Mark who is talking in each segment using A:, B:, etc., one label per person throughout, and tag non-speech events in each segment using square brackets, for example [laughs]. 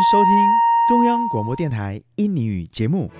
A: 收听中央广播电台印尼语节目。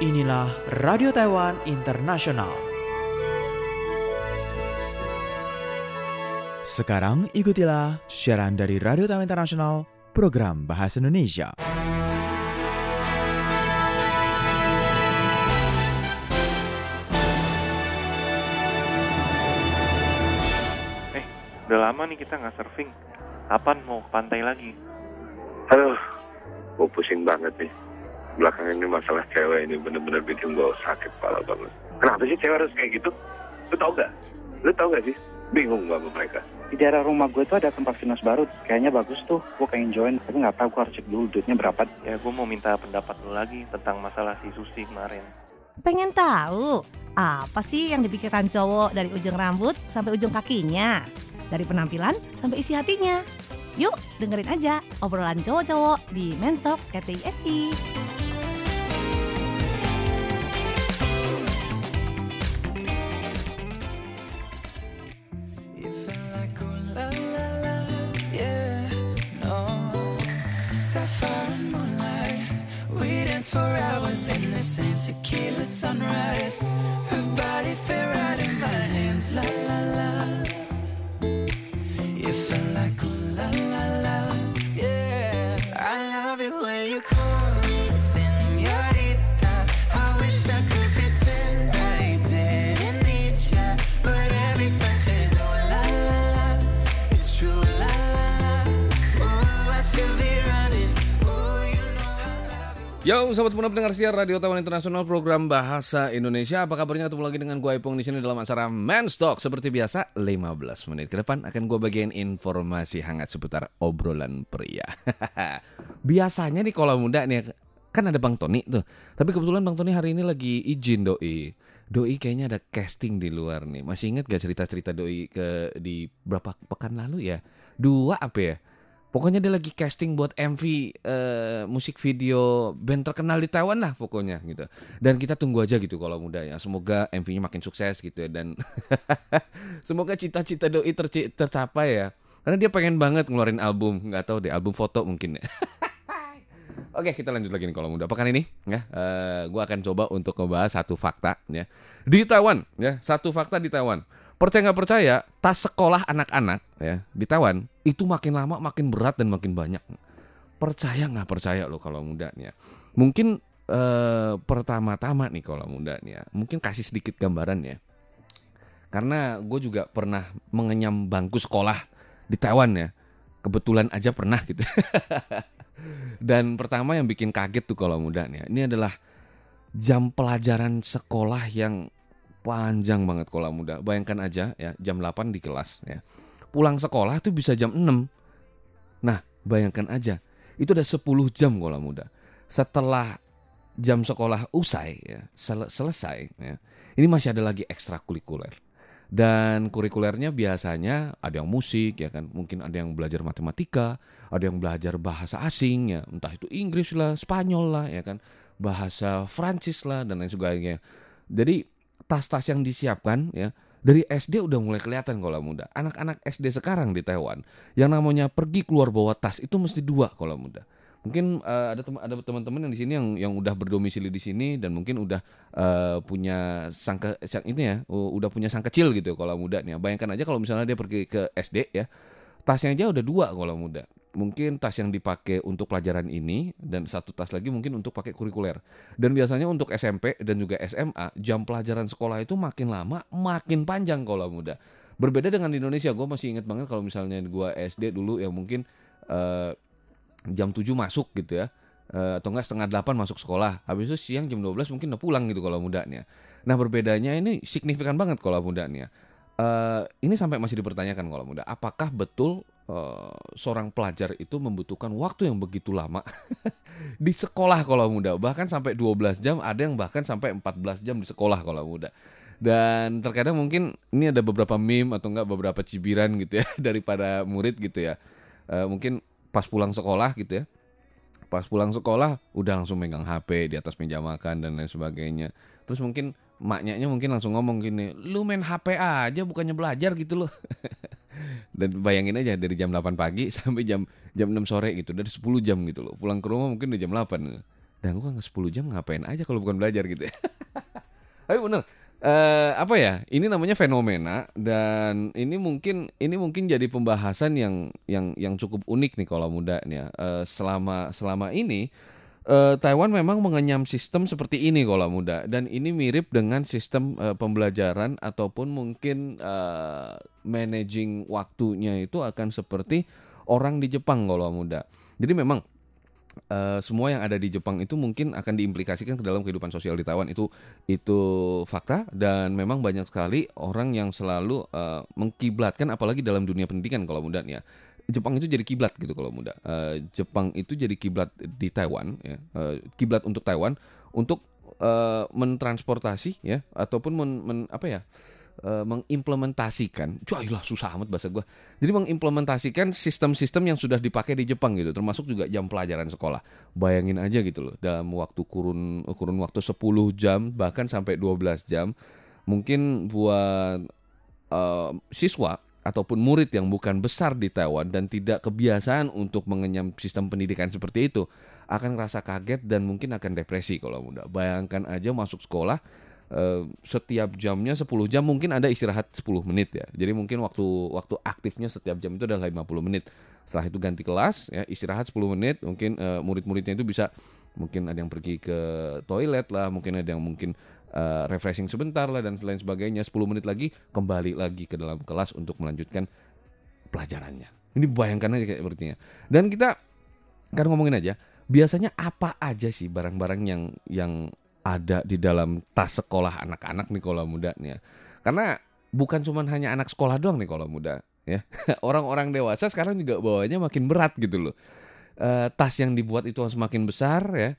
B: Inilah Radio Taiwan Internasional.
A: Sekarang ikutilah siaran dari Radio Taiwan Internasional program Bahasa Indonesia.
C: Udah lama nih kita nggak surfing. Kapan mau ke pantai lagi?
D: Aduh, gue pusing banget nih. Belakangan ini masalah cewek ini bener-bener bikin gue sakit kepala banget. Kenapa sih cewek harus kayak gitu? Lu tau gak? Lu tau gak sih? Bingung gak sama mereka?
E: di daerah rumah gue tuh ada tempat fitness baru kayaknya bagus tuh gue pengen join tapi nggak tahu gue harus cek dulu duitnya berapa
C: Ya gue mau minta pendapat lu lagi tentang masalah si Susi kemarin.
F: Pengen tahu apa sih yang dipikirkan cowok dari ujung rambut sampai ujung kakinya? Dari penampilan sampai isi hatinya. Yuk dengerin aja obrolan cowok-cowok di
G: like in the sand, tequila sunrise. Her body fit right in my hands, la
H: Yo, sahabat muda pendengar siar Radio Taiwan Internasional program Bahasa Indonesia. Apa kabarnya? Ketemu lagi dengan gue Ipong di sini dalam acara Men's Talk. Seperti biasa, 15 menit ke depan akan gue bagian informasi hangat seputar obrolan pria. [laughs] Biasanya nih kalau muda nih kan ada Bang Tony tuh. Tapi kebetulan Bang Tony hari ini lagi izin doi. Doi kayaknya ada casting di luar nih. Masih inget gak cerita-cerita doi ke di berapa pekan lalu ya? Dua apa ya? Pokoknya dia lagi casting buat MV eh, musik video band terkenal di Taiwan lah pokoknya gitu. Dan kita tunggu aja gitu kalau muda ya. Semoga MV-nya makin sukses gitu ya dan [laughs] semoga cita-cita doi terci- tercapai ya. Karena dia pengen banget ngeluarin album, nggak tahu deh album foto mungkin ya. [laughs] Oke, kita lanjut lagi nih kalau muda. Pekan ini ya, eh, gue akan coba untuk ngebahas satu fakta ya di Taiwan ya, satu fakta di Taiwan. Percaya nggak percaya, tas sekolah anak-anak ya di Taiwan itu makin lama makin berat dan makin banyak. Percaya nggak percaya lo kalau muda nih ya. Mungkin eh, pertama-tama nih kalau muda nih ya, mungkin kasih sedikit gambaran ya. Karena gue juga pernah mengenyam bangku sekolah di Taiwan ya. Kebetulan aja pernah gitu. [laughs] Dan pertama yang bikin kaget tuh kalau muda nih, ya, ini adalah jam pelajaran sekolah yang panjang banget kalau muda. Bayangkan aja ya, jam 8 di kelas ya. Pulang sekolah tuh bisa jam 6. Nah, bayangkan aja, itu udah 10 jam kalau muda. Setelah jam sekolah usai ya, sel- selesai ya. Ini masih ada lagi ekstrakurikuler. Dan kurikulernya biasanya ada yang musik ya kan, mungkin ada yang belajar matematika, ada yang belajar bahasa asing ya, entah itu Inggris lah, Spanyol lah ya kan, bahasa Prancis lah dan lain sebagainya. Jadi tas-tas yang disiapkan ya dari SD udah mulai kelihatan kalau muda. Anak-anak SD sekarang di Taiwan yang namanya pergi keluar bawa tas itu mesti dua kalau muda. Mungkin eh, ada tem- ada teman-teman yang di sini yang yang udah berdomisili di sini dan mungkin udah eh, punya sang ke, sang ini ya, udah punya sang kecil gitu kalau muda nih. Bayangkan aja kalau misalnya dia pergi ke SD ya, tasnya aja udah dua kalau muda. Mungkin tas yang dipakai untuk pelajaran ini dan satu tas lagi mungkin untuk pakai kurikuler. Dan biasanya untuk SMP dan juga SMA, jam pelajaran sekolah itu makin lama makin panjang kalau muda. Berbeda dengan di Indonesia, gue masih ingat banget kalau misalnya gue SD dulu yang mungkin eh, jam 7 masuk gitu ya. Eh, atau enggak setengah 8 masuk sekolah. Habis itu siang jam 12 mungkin udah pulang gitu kalau mudanya. Nah, berbedanya ini signifikan banget kalau mudanya. Eh, ini sampai masih dipertanyakan kalau muda, apakah betul eh, seorang pelajar itu membutuhkan waktu yang begitu lama [laughs] di sekolah kalau muda, bahkan sampai 12 jam, ada yang bahkan sampai 14 jam di sekolah kalau muda. Dan terkadang mungkin ini ada beberapa meme atau enggak beberapa cibiran gitu ya [laughs] daripada murid gitu ya. Eh, mungkin pas pulang sekolah gitu ya pas pulang sekolah udah langsung megang HP di atas meja makan dan lain sebagainya. Terus mungkin maknya mungkin langsung ngomong gini, lu main HP aja bukannya belajar gitu loh. [laughs] dan bayangin aja dari jam 8 pagi [laughs] sampai jam jam 6 sore gitu, dari 10 jam gitu loh. Pulang ke rumah mungkin udah jam 8. Dan gua nggak 10 jam ngapain aja kalau bukan belajar gitu ya. [laughs] Tapi bener, eh apa ya? Ini namanya fenomena dan ini mungkin ini mungkin jadi pembahasan yang yang yang cukup unik nih kalau muda nih ya. Eh, selama selama ini eh, Taiwan memang mengenyam sistem seperti ini kalau muda dan ini mirip dengan sistem eh, pembelajaran ataupun mungkin eh, managing waktunya itu akan seperti orang di Jepang kalau muda. Jadi memang eh, semua yang ada di Jepang itu mungkin akan diimplikasikan ke dalam kehidupan sosial di Taiwan itu itu fakta dan memang banyak sekali orang yang selalu eh, mengkiblatkan apalagi dalam dunia pendidikan kalau muda ya. Jepang itu jadi kiblat gitu kalau muda. Eh, Jepang itu jadi kiblat di Taiwan ya. Eh, kiblat untuk Taiwan untuk eh, mentransportasi ya ataupun men- men- apa ya? Eh, mengimplementasikan, cuailah susah amat bahasa gua. Jadi mengimplementasikan sistem-sistem yang sudah dipakai di Jepang gitu, termasuk juga jam pelajaran sekolah. Bayangin aja gitu loh, dalam waktu kurun kurun waktu 10 jam bahkan sampai 12 jam mungkin buat eh, siswa ataupun murid yang bukan besar di Taiwan dan tidak kebiasaan untuk mengenyam sistem pendidikan seperti itu akan rasa kaget dan mungkin akan depresi kalau muda. Bayangkan aja masuk sekolah eh, setiap jamnya 10 jam mungkin ada istirahat 10 menit ya. Jadi mungkin waktu waktu aktifnya setiap jam itu adalah 50 menit. Setelah itu ganti kelas ya, istirahat 10 menit, mungkin eh, murid-muridnya itu bisa mungkin ada yang pergi ke toilet lah, mungkin ada yang mungkin eh, refreshing sebentar lah dan lain sebagainya. 10 menit lagi kembali lagi ke dalam kelas untuk melanjutkan pelajarannya. Ini bayangkan aja kayak sepertinya. Dan kita kan ngomongin aja, biasanya apa aja sih barang-barang yang yang ada di dalam tas sekolah anak-anak nih kalau muda nih ya. Karena bukan cuma hanya anak sekolah doang nih kalau muda ya. [laughs] Orang-orang dewasa sekarang juga bawanya makin berat gitu loh. Eh, tas yang dibuat itu semakin besar ya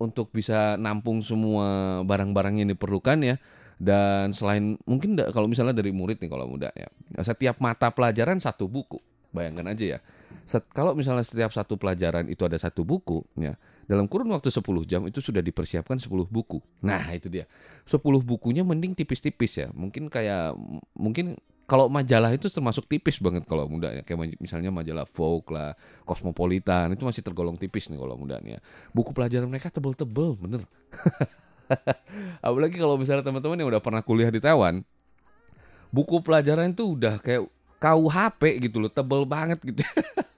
H: untuk bisa nampung semua barang-barang yang diperlukan ya. Dan selain mungkin da- kalau misalnya dari murid nih kalau muda ya. Setiap mata pelajaran satu buku. Bayangkan aja ya. Set- kalau misalnya setiap satu pelajaran itu ada satu buku ya. Dalam kurun waktu 10 jam itu sudah dipersiapkan 10 buku. Nah, itu dia. 10 bukunya mending tipis-tipis ya. Mungkin kayak mungkin kalau majalah itu termasuk tipis banget kalau muda ya. Kayak misalnya majalah Vogue lah, Cosmopolitan itu masih tergolong tipis nih kalau muda nih ya. Buku pelajaran mereka tebel-tebel, bener. [laughs] Apalagi kalau misalnya teman-teman yang udah pernah kuliah di Taiwan, buku pelajaran itu udah kayak KUHP gitu loh, tebel banget gitu. [laughs]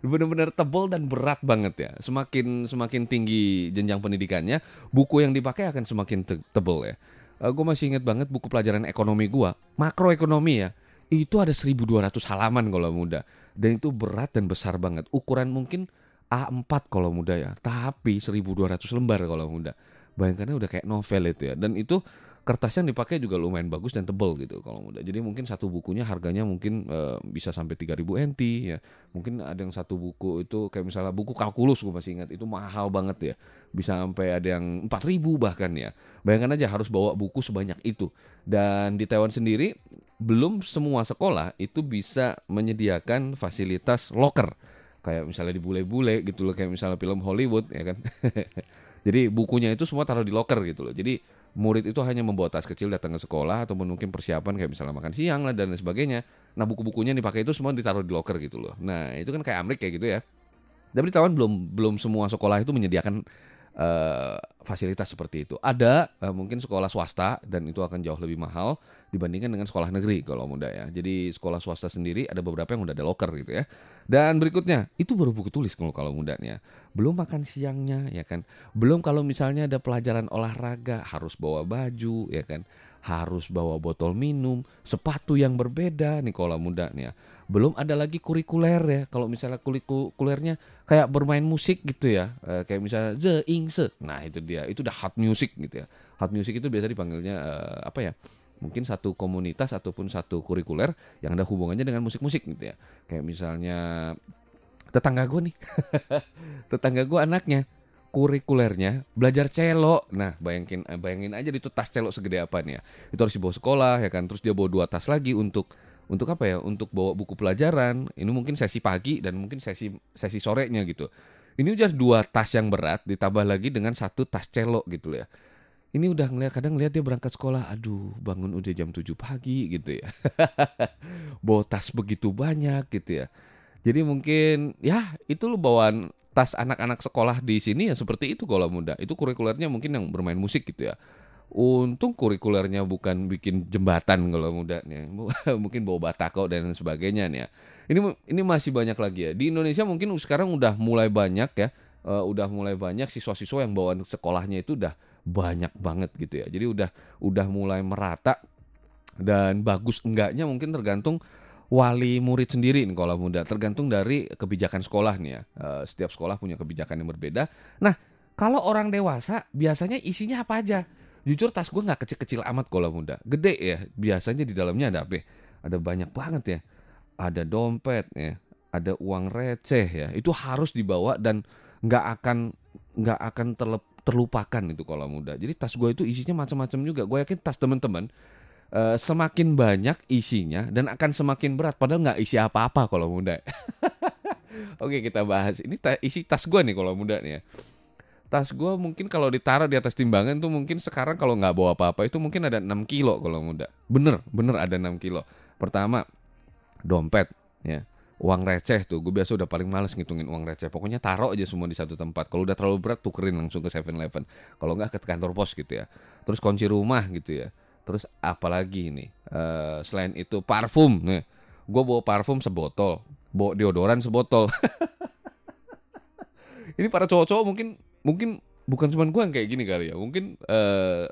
H: Bener-bener tebel dan berat banget ya. Semakin semakin tinggi jenjang pendidikannya, buku yang dipakai akan semakin te- tebel ya. gue masih ingat banget buku pelajaran ekonomi gua, makroekonomi ya. Itu ada 1200 halaman kalau muda. Dan itu berat dan besar banget. Ukuran mungkin A4 kalau muda ya, tapi 1200 lembar kalau muda. Bayangkannya udah kayak novel itu ya. Dan itu kertasnya yang dipakai juga lumayan bagus dan tebel gitu kalau muda. Jadi mungkin satu bukunya harganya mungkin eh, bisa sampai 3000 NT ya. Mungkin ada yang satu buku itu kayak misalnya buku kalkulus gue masih ingat itu mahal banget ya. Bisa sampai ada yang 4000 bahkan ya. Bayangkan aja harus bawa buku sebanyak itu. Dan di Taiwan sendiri belum semua sekolah itu bisa menyediakan fasilitas locker kayak misalnya di bule-bule gitu loh kayak misalnya film Hollywood ya kan [laughs] jadi bukunya itu semua taruh di locker gitu loh jadi murid itu hanya membawa tas kecil datang ke sekolah ataupun mungkin persiapan kayak misalnya makan siang lah dan sebagainya. Nah buku-bukunya dipakai itu semua ditaruh di locker gitu loh. Nah itu kan kayak Amrik kayak gitu ya. Tapi Taiwan belum belum semua sekolah itu menyediakan eh, fasilitas seperti itu. Ada eh, mungkin sekolah swasta dan itu akan jauh lebih mahal dibandingkan dengan sekolah negeri kalau muda ya. Jadi sekolah swasta sendiri ada beberapa yang udah ada locker gitu ya. Dan berikutnya itu baru buku tulis kalau kalau mudanya. Belum makan siangnya ya kan. Belum kalau misalnya ada pelajaran olahraga harus bawa baju ya kan. Harus bawa botol minum, sepatu yang berbeda nih kalau muda nih ya. Belum ada lagi kurikuler ya. Kalau misalnya kurikulernya kayak bermain musik gitu ya. Eh, kayak misalnya The Ingse. Nah, itu dia. Itu udah hot music gitu ya. Hot music itu biasa dipanggilnya eh, apa ya? Mungkin satu komunitas ataupun satu kurikuler yang ada hubungannya dengan musik-musik gitu ya. Kayak misalnya tetangga gue nih. [laughs] tetangga gue anaknya kurikulernya belajar cello. Nah, bayangin eh, bayangin aja itu tas cello segede apa nih ya. Itu harus dibawa sekolah ya kan. Terus dia bawa dua tas lagi untuk untuk apa ya? Untuk bawa buku pelajaran. Ini mungkin sesi pagi dan mungkin sesi sesi sorenya gitu. Ini udah dua tas yang berat ditambah lagi dengan satu tas celok gitu ya. Ini udah ngeliat kadang ngeliat dia berangkat sekolah, aduh bangun udah jam 7 pagi gitu ya. [laughs] Bawa tas begitu banyak gitu ya. Jadi mungkin ya itu lu bawaan tas anak-anak sekolah di sini ya seperti itu kalau muda. Itu kurikulernya mungkin yang bermain musik gitu ya. Untung kurikulernya bukan bikin jembatan kalau muda nih. [laughs] mungkin bawa batako dan sebagainya nih ya. Ini ini masih banyak lagi ya. Di Indonesia mungkin sekarang udah mulai banyak ya. eh, udah mulai banyak siswa-siswa yang bawaan sekolahnya itu udah banyak banget gitu ya. Jadi udah udah mulai merata dan bagus enggaknya mungkin tergantung wali murid sendiri nih kalau muda tergantung dari kebijakan sekolah nih ya. Eh, setiap sekolah punya kebijakan yang berbeda. Nah kalau orang dewasa biasanya isinya apa aja? Jujur tas gue nggak kecil-kecil amat kalau muda. Gede ya biasanya di dalamnya ada apa ya? ada banyak banget ya. Ada dompet ya ada uang receh ya. Itu harus dibawa dan nggak akan nggak akan terlupakan itu kalau muda. Jadi tas gue itu isinya macam-macam juga. Gue yakin tas teman-teman eh, semakin banyak isinya dan akan semakin berat. Padahal nggak isi apa-apa kalau muda. [laughs] Oke kita bahas. Ini ta- isi tas gue nih kalau muda nih ya. Tas gue mungkin kalau ditaruh di atas timbangan tuh mungkin sekarang kalau nggak bawa apa-apa itu mungkin ada 6 kilo kalau muda. Bener bener ada 6 kilo. Pertama dompet ya. Uang receh tuh. Gue biasa udah paling males ngitungin uang receh. Pokoknya taruh aja semua di satu tempat. Kalau udah terlalu berat tukerin langsung ke 7-Eleven kalau nggak ke kantor pos gitu ya. Terus kunci rumah gitu ya terus apalagi ini Eh, selain itu parfum nih. Gue bawa parfum sebotol bawa deodoran sebotol. [laughs] Ini para cowok-cowok mungkin mungkin bukan cuma gue yang kayak gini kali ya. Mungkin eh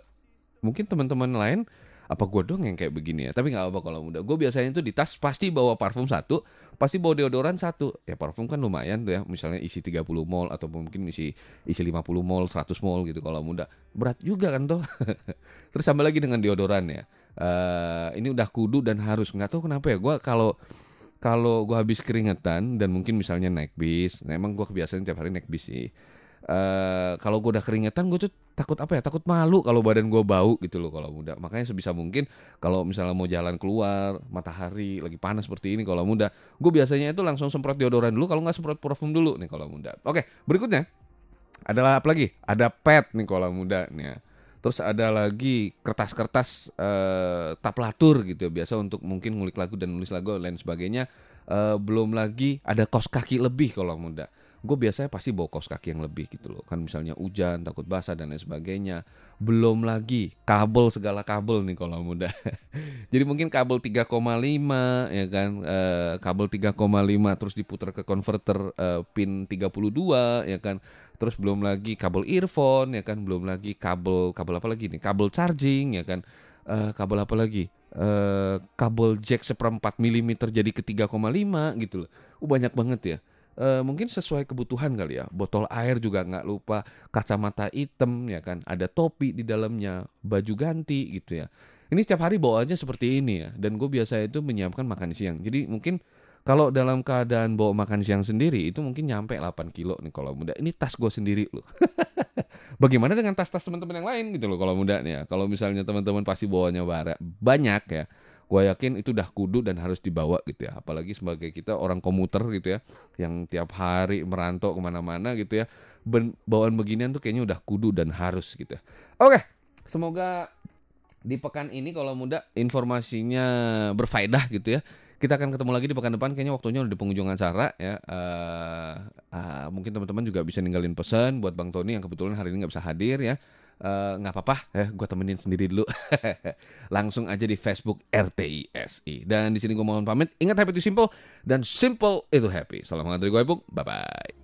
H: mungkin teman-teman lain apa gue dong yang kayak begini ya? Tapi nggak apa kalau muda. Gue biasanya itu di tas pasti bawa parfum satu pasti bawa deodoran satu. Ya parfum kan lumayan tuh ya. Misalnya isi 30 mol atau mungkin isi isi 50 mol 100 mol gitu kalau muda. Berat juga kan tuh [laughs] terus sama lagi dengan deodoran ya. Eh ini udah kudu dan harus. Nggak tahu kenapa ya. Gue kalau kalau gue habis keringetan dan mungkin misalnya naik bis, nah emang gue kebiasaan tiap hari naik bis sih. Eh kalau gue udah keringetan gue tuh takut apa ya? Takut malu kalau badan gue bau gitu loh kalau muda. Makanya sebisa mungkin kalau misalnya mau jalan keluar matahari lagi panas seperti ini kalau muda, gue biasanya itu langsung semprot deodoran dulu. Kalau nggak semprot parfum dulu nih kalau muda. Oke berikutnya adalah apa lagi? Ada pet nih kalau muda nih. ya. Terus ada lagi kertas-kertas eh, taplatur gitu ya, biasa untuk mungkin ngulik lagu dan nulis lagu dan lain sebagainya. Eh, belum lagi ada kos kaki lebih kalau muda. Gue biasanya pasti bawa kos kaki yang lebih gitu loh. Kan misalnya hujan, takut basah dan lain sebagainya. Belum lagi kabel segala kabel nih kalau muda. [laughs] Jadi mungkin kabel 3,5 ya kan, eh, kabel 3,5 terus diputar ke converter eh, pin 32 ya kan. Terus belum lagi kabel earphone ya kan, belum lagi kabel kabel apa lagi nih? Kabel charging ya kan. Eh, kabel apa lagi? Eh, kabel jack seperempat milimeter jadi ke 3,5 gitu loh. Uh, banyak banget ya. Eh, mungkin sesuai kebutuhan kali ya. Botol air juga nggak lupa, kacamata hitam ya kan, ada topi di dalamnya, baju ganti gitu ya. Ini setiap hari bawaannya seperti ini ya. Dan gue biasa itu menyiapkan makan siang. Jadi mungkin kalau dalam keadaan bawa makan siang sendiri itu mungkin nyampe 8 kilo nih kalau muda. Ini tas gue sendiri loh. [laughs] Bagaimana dengan tas-tas teman-teman yang lain gitu loh kalau muda nih ya. Kalau misalnya teman-teman pasti bawanya banyak ya. Gue yakin itu udah kudu dan harus dibawa gitu ya. Apalagi sebagai kita orang komuter gitu ya. Yang tiap hari merantau ke mana-mana gitu ya. Ben- bawaan beginian tuh kayaknya udah kudu dan harus gitu ya. Oke, semoga di pekan ini kalau muda informasinya berfaedah gitu ya. Kita akan ketemu lagi di pekan depan kayaknya waktunya udah di penghujung acara ya. Eh, ah, mungkin teman-teman juga bisa ninggalin pesan buat Bang Tony yang kebetulan hari ini nggak bisa hadir ya. Eh, nggak apa-apa ya, gue temenin sendiri dulu. [laughs] Langsung aja di Facebook RTISI. Dan di sini gue mohon pamit. Ingat happy itu simple dan simple itu happy. Salam hangat dari gue Bung. Bye bye.